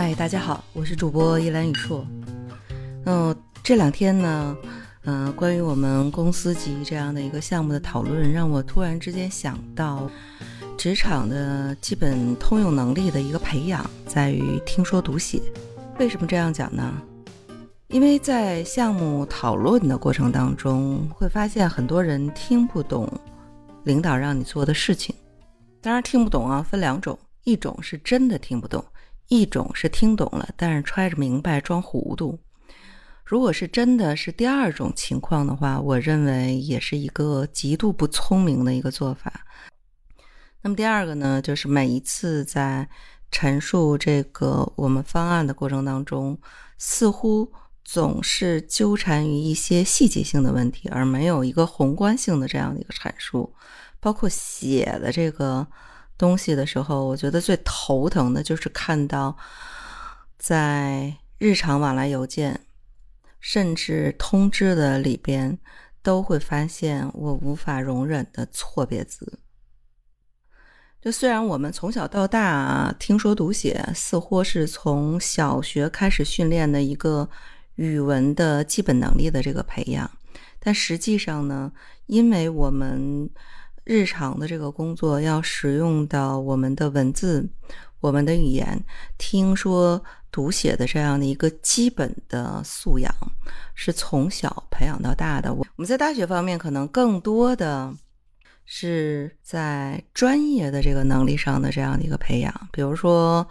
嗨，大家好，我是主播一兰雨硕。嗯，这两天呢，嗯，关于我们公司级这样的一个项目的讨论，让我突然之间想到，职场的基本通用能力的一个培养，在于听说读写。为什么这样讲呢？因为在项目讨论的过程当中，会发现很多人听不懂领导让你做的事情。当然，听不懂啊，分两种，一种是真的听不懂，一种是听懂了，但是揣着明白装糊涂。如果是真的是第二种情况的话，我认为也是一个极度不聪明的一个做法。那么第二个呢，就是每一次在陈述这个我们方案的过程当中，似乎。总是纠缠于一些细节性的问题，而没有一个宏观性的这样的一个阐述。包括写的这个东西的时候，我觉得最头疼的就是看到在日常往来邮件，甚至通知的里边，都会发现我无法容忍的错别字。就虽然我们从小到大听说读写，似乎是从小学开始训练的一个。语文的基本能力的这个培养，但实际上呢，因为我们日常的这个工作要使用到我们的文字、我们的语言，听说读写的这样的一个基本的素养，是从小培养到大的。我我们在大学方面可能更多的是在专业的这个能力上的这样的一个培养，比如说。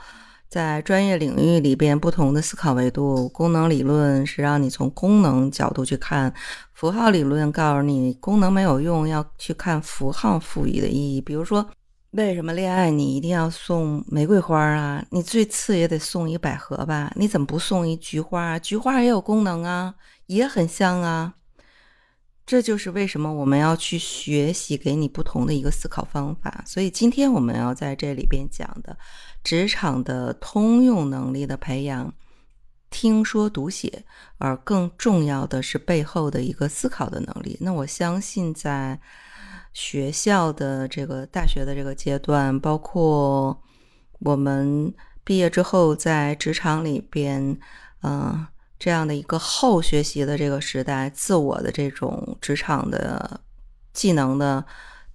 在专业领域里边，不同的思考维度，功能理论是让你从功能角度去看；符号理论告诉你功能没有用，要去看符号赋予的意义。比如说，为什么恋爱你一定要送玫瑰花啊？你最次也得送一百合吧？你怎么不送一菊花？菊花也有功能啊，也很香啊。这就是为什么我们要去学习，给你不同的一个思考方法。所以今天我们要在这里边讲的职场的通用能力的培养，听说读写，而更重要的是背后的一个思考的能力。那我相信在学校的这个大学的这个阶段，包括我们毕业之后在职场里边，嗯。这样的一个后学习的这个时代，自我的这种职场的技能的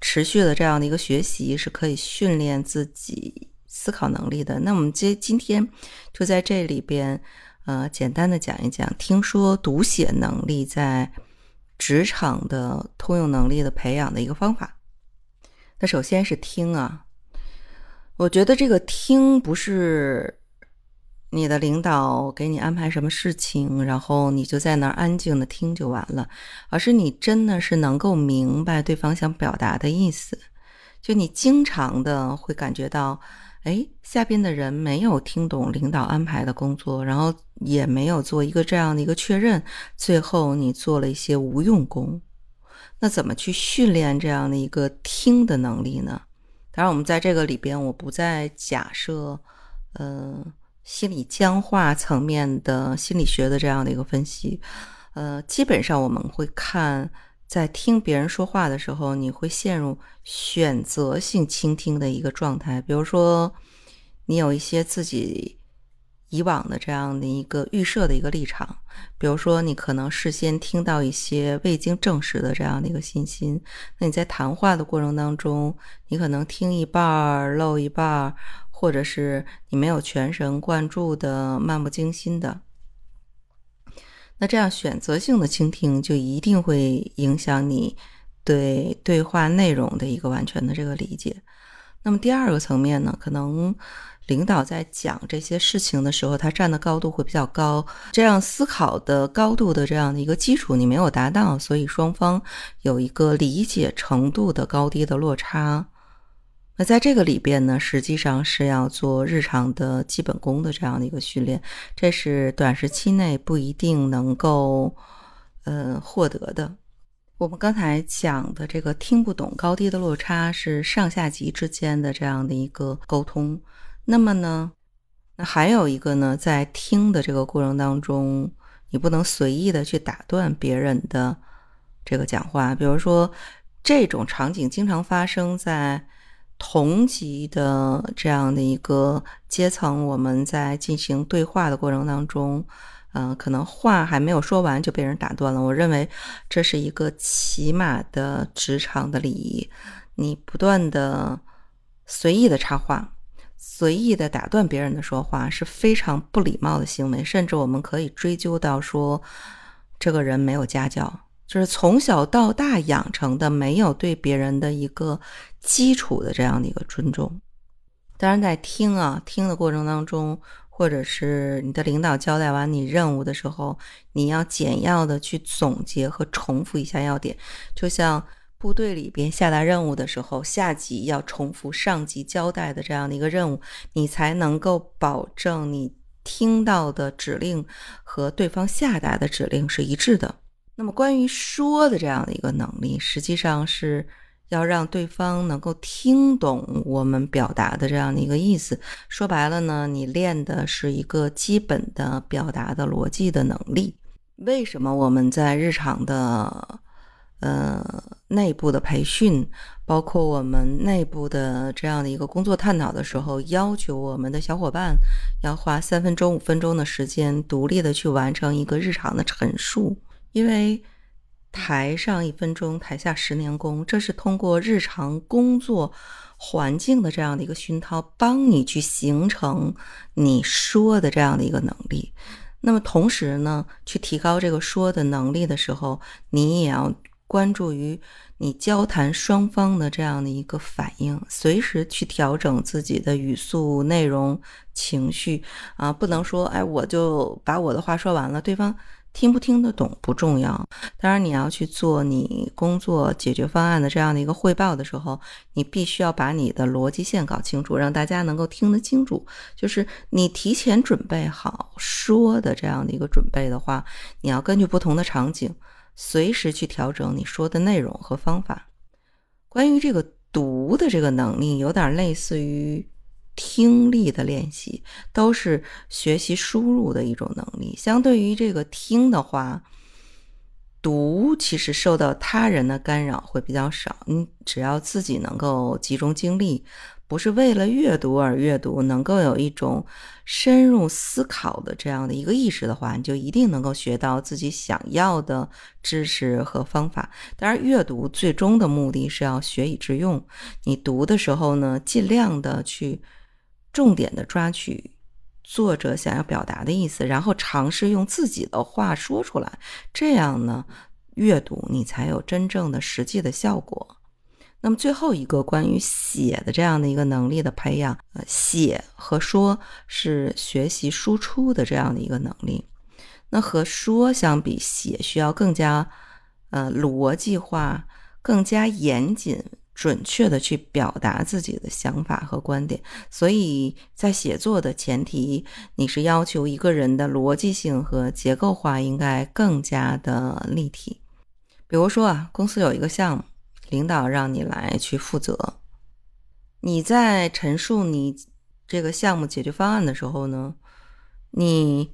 持续的这样的一个学习，是可以训练自己思考能力的。那我们今今天就在这里边，呃，简单的讲一讲，听说读写能力在职场的通用能力的培养的一个方法。那首先是听啊，我觉得这个听不是。你的领导给你安排什么事情，然后你就在那儿安静的听就完了，而是你真的是能够明白对方想表达的意思。就你经常的会感觉到，哎，下边的人没有听懂领导安排的工作，然后也没有做一个这样的一个确认，最后你做了一些无用功。那怎么去训练这样的一个听的能力呢？当然，我们在这个里边，我不再假设，嗯。心理僵化层面的心理学的这样的一个分析，呃，基本上我们会看，在听别人说话的时候，你会陷入选择性倾听的一个状态。比如说，你有一些自己以往的这样的一个预设的一个立场，比如说你可能事先听到一些未经证实的这样的一个信息，那你在谈话的过程当中，你可能听一半儿漏一半儿。或者是你没有全神贯注的、漫不经心的，那这样选择性的倾听就一定会影响你对对话内容的一个完全的这个理解。那么第二个层面呢，可能领导在讲这些事情的时候，他站的高度会比较高，这样思考的高度的这样的一个基础你没有达到，所以双方有一个理解程度的高低的落差。那在这个里边呢，实际上是要做日常的基本功的这样的一个训练，这是短时期内不一定能够呃获得的。我们刚才讲的这个听不懂高低的落差是上下级之间的这样的一个沟通。那么呢，那还有一个呢，在听的这个过程当中，你不能随意的去打断别人的这个讲话。比如说，这种场景经常发生在。同级的这样的一个阶层，我们在进行对话的过程当中，嗯，可能话还没有说完就被人打断了。我认为这是一个起码的职场的礼仪。你不断的随意的插话，随意的打断别人的说话，是非常不礼貌的行为，甚至我们可以追究到说，这个人没有家教，就是从小到大养成的没有对别人的一个基础的这样的一个尊重。当然，在听啊听的过程当中，或者是你的领导交代完你任务的时候，你要简要的去总结和重复一下要点，就像。部队里边下达任务的时候，下级要重复上级交代的这样的一个任务，你才能够保证你听到的指令和对方下达的指令是一致的。那么，关于说的这样的一个能力，实际上是要让对方能够听懂我们表达的这样的一个意思。说白了呢，你练的是一个基本的表达的逻辑的能力。为什么我们在日常的？呃，内部的培训，包括我们内部的这样的一个工作探讨的时候，要求我们的小伙伴要花三分钟、五分钟的时间，独立的去完成一个日常的陈述。因为台上一分钟，台下十年功，这是通过日常工作环境的这样的一个熏陶，帮你去形成你说的这样的一个能力。那么同时呢，去提高这个说的能力的时候，你也要。关注于你交谈双方的这样的一个反应，随时去调整自己的语速、内容、情绪啊，不能说哎，我就把我的话说完了，对方听不听得懂不重要。当然，你要去做你工作解决方案的这样的一个汇报的时候，你必须要把你的逻辑线搞清楚，让大家能够听得清楚。就是你提前准备好说的这样的一个准备的话，你要根据不同的场景。随时去调整你说的内容和方法。关于这个读的这个能力，有点类似于听力的练习，都是学习输入的一种能力。相对于这个听的话，读其实受到他人的干扰会比较少。你只要自己能够集中精力。不是为了阅读而阅读，能够有一种深入思考的这样的一个意识的话，你就一定能够学到自己想要的知识和方法。当然，阅读最终的目的是要学以致用。你读的时候呢，尽量的去重点的抓取作者想要表达的意思，然后尝试用自己的话说出来。这样呢，阅读你才有真正的实际的效果。那么最后一个关于写的这样的一个能力的培养，呃，写和说是学习输出的这样的一个能力。那和说相比，写需要更加呃逻辑化、更加严谨、准确的去表达自己的想法和观点。所以在写作的前提，你是要求一个人的逻辑性和结构化应该更加的立体。比如说啊，公司有一个项目。领导让你来去负责，你在陈述你这个项目解决方案的时候呢，你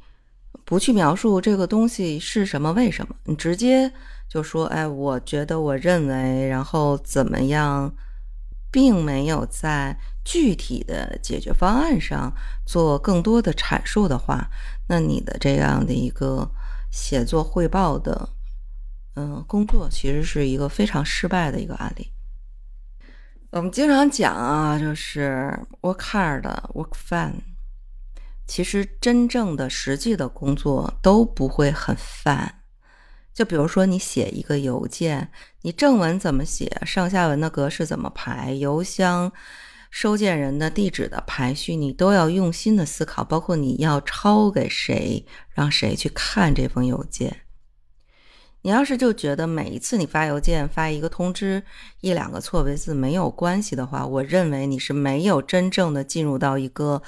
不去描述这个东西是什么、为什么，你直接就说：“哎，我觉得、我认为，然后怎么样，并没有在具体的解决方案上做更多的阐述的话，那你的这样的一个写作汇报的。”嗯，工作其实是一个非常失败的一个案例。我们经常讲啊，就是 work hard, work fun。其实真正的实际的工作都不会很 fun。就比如说，你写一个邮件，你正文怎么写，上下文的格式怎么排，邮箱收件人的地址的排序，你都要用心的思考。包括你要抄给谁，让谁去看这封邮件。你要是就觉得每一次你发邮件发一个通知一两个错别字没有关系的话，我认为你是没有真正的进入到一个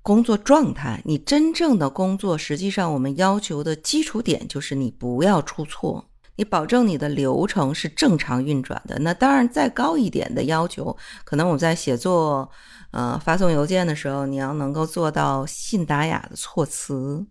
工作状态。你真正的工作，实际上我们要求的基础点就是你不要出错，你保证你的流程是正常运转的。那当然，再高一点的要求，可能我们在写作呃发送邮件的时候，你要能够做到信达雅的措辞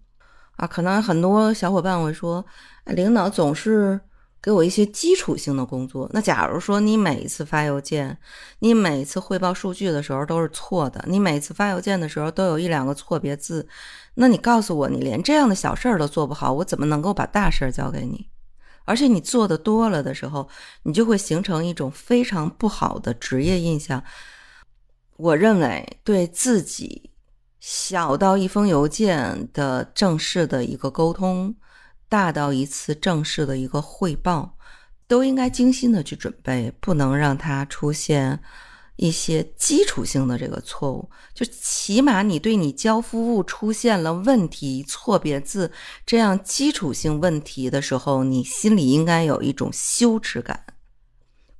啊。可能很多小伙伴会说。领导总是给我一些基础性的工作。那假如说你每一次发邮件，你每一次汇报数据的时候都是错的，你每次发邮件的时候都有一两个错别字，那你告诉我，你连这样的小事儿都做不好，我怎么能够把大事儿交给你？而且你做的多了的时候，你就会形成一种非常不好的职业印象。我认为对自己小到一封邮件的正式的一个沟通，大到一次正式的一个汇报，都应该精心的去准备，不能让它出现。一些基础性的这个错误，就起码你对你交付物出现了问题、错别字这样基础性问题的时候，你心里应该有一种羞耻感。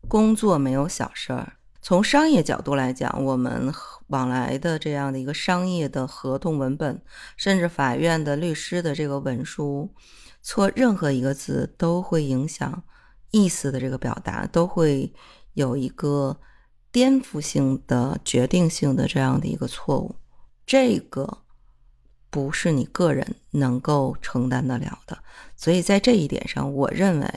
工作没有小事儿，从商业角度来讲，我们往来的这样的一个商业的合同文本，甚至法院的律师的这个文书，错任何一个字都会影响意思的这个表达，都会有一个。颠覆性的、决定性的这样的一个错误，这个不是你个人能够承担得了的。所以在这一点上，我认为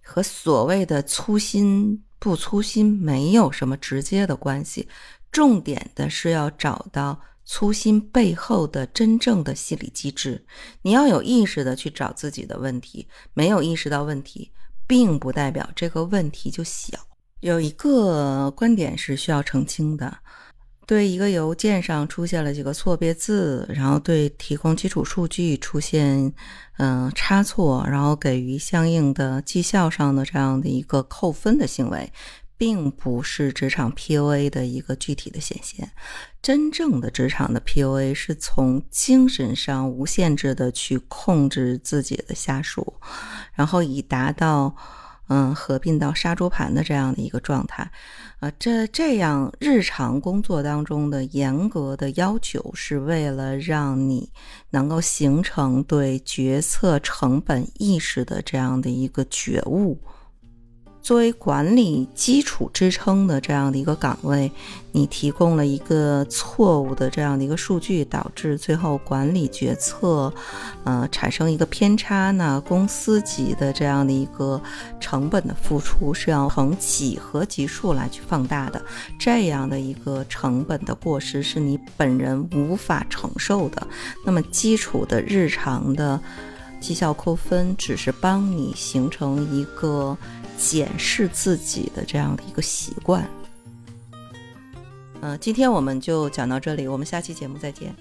和所谓的粗心不粗心没有什么直接的关系。重点的是要找到粗心背后的真正的心理机制。你要有意识的去找自己的问题，没有意识到问题，并不代表这个问题就小。有一个观点是需要澄清的：对一个邮件上出现了几个错别字，然后对提供基础数据出现嗯差错，然后给予相应的绩效上的这样的一个扣分的行为，并不是职场 PUA 的一个具体的显现。真正的职场的 PUA 是从精神上无限制的去控制自己的下属，然后以达到。嗯，合并到杀猪盘的这样的一个状态，啊，这这样日常工作当中的严格的要求，是为了让你能够形成对决策成本意识的这样的一个觉悟。作为管理基础支撑的这样的一个岗位，你提供了一个错误的这样的一个数据，导致最后管理决策，呃，产生一个偏差呢？公司级的这样的一个成本的付出是要从几何级数来去放大的，这样的一个成本的过失是你本人无法承受的。那么基础的日常的绩效扣分，只是帮你形成一个。检视自己的这样的一个习惯。嗯，今天我们就讲到这里，我们下期节目再见。